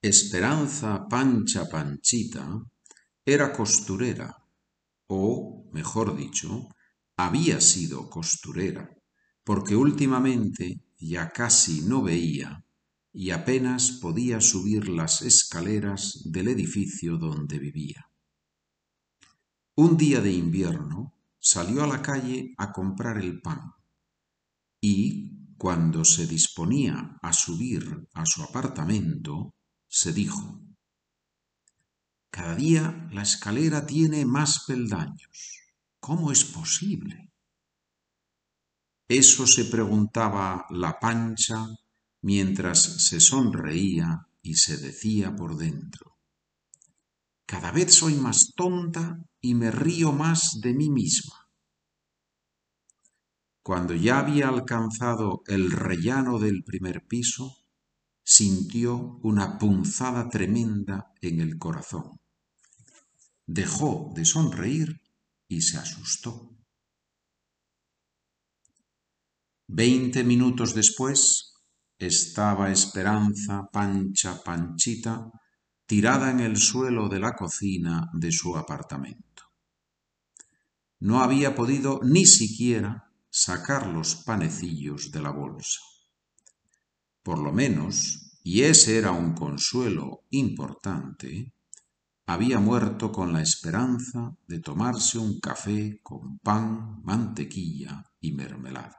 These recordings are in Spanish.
Esperanza Pancha Panchita era costurera, o, mejor dicho, había sido costurera, porque últimamente ya casi no veía y apenas podía subir las escaleras del edificio donde vivía. Un día de invierno salió a la calle a comprar el pan y, cuando se disponía a subir a su apartamento, se dijo, Cada día la escalera tiene más peldaños. ¿Cómo es posible? Eso se preguntaba la pancha mientras se sonreía y se decía por dentro. Cada vez soy más tonta y me río más de mí misma. Cuando ya había alcanzado el rellano del primer piso, sintió una punzada tremenda en el corazón. Dejó de sonreír y se asustó. Veinte minutos después estaba Esperanza Pancha Panchita tirada en el suelo de la cocina de su apartamento. No había podido ni siquiera sacar los panecillos de la bolsa. Por lo menos, y ese era un consuelo importante, había muerto con la esperanza de tomarse un café con pan, mantequilla y mermelada.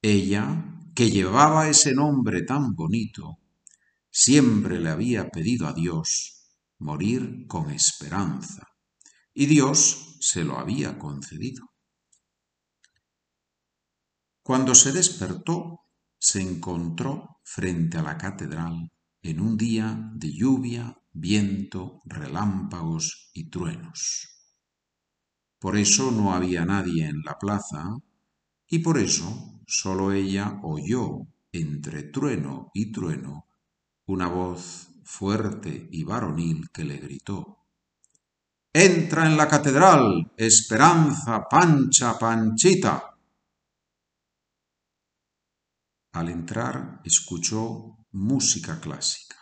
Ella, que llevaba ese nombre tan bonito, siempre le había pedido a Dios morir con esperanza, y Dios se lo había concedido. Cuando se despertó, se encontró frente a la catedral en un día de lluvia, viento, relámpagos y truenos. Por eso no había nadie en la plaza y por eso sólo ella oyó entre trueno y trueno una voz fuerte y varonil que le gritó Entra en la catedral, Esperanza Pancha Panchita. Al entrar escuchó música clásica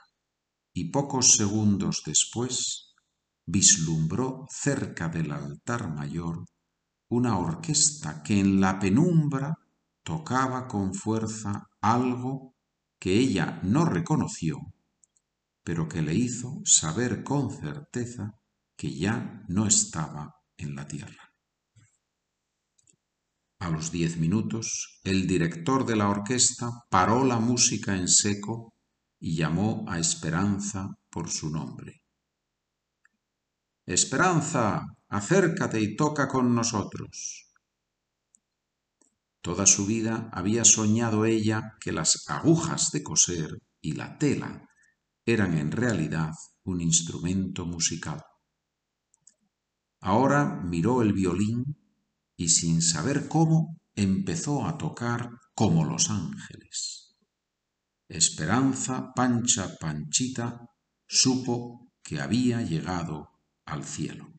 y pocos segundos después vislumbró cerca del altar mayor una orquesta que en la penumbra tocaba con fuerza algo que ella no reconoció, pero que le hizo saber con certeza que ya no estaba en la tierra. A los diez minutos, el director de la orquesta paró la música en seco y llamó a Esperanza por su nombre. Esperanza, acércate y toca con nosotros. Toda su vida había soñado ella que las agujas de coser y la tela eran en realidad un instrumento musical. Ahora miró el violín y sin saber cómo empezó a tocar como los ángeles. Esperanza Pancha Panchita supo que había llegado al cielo.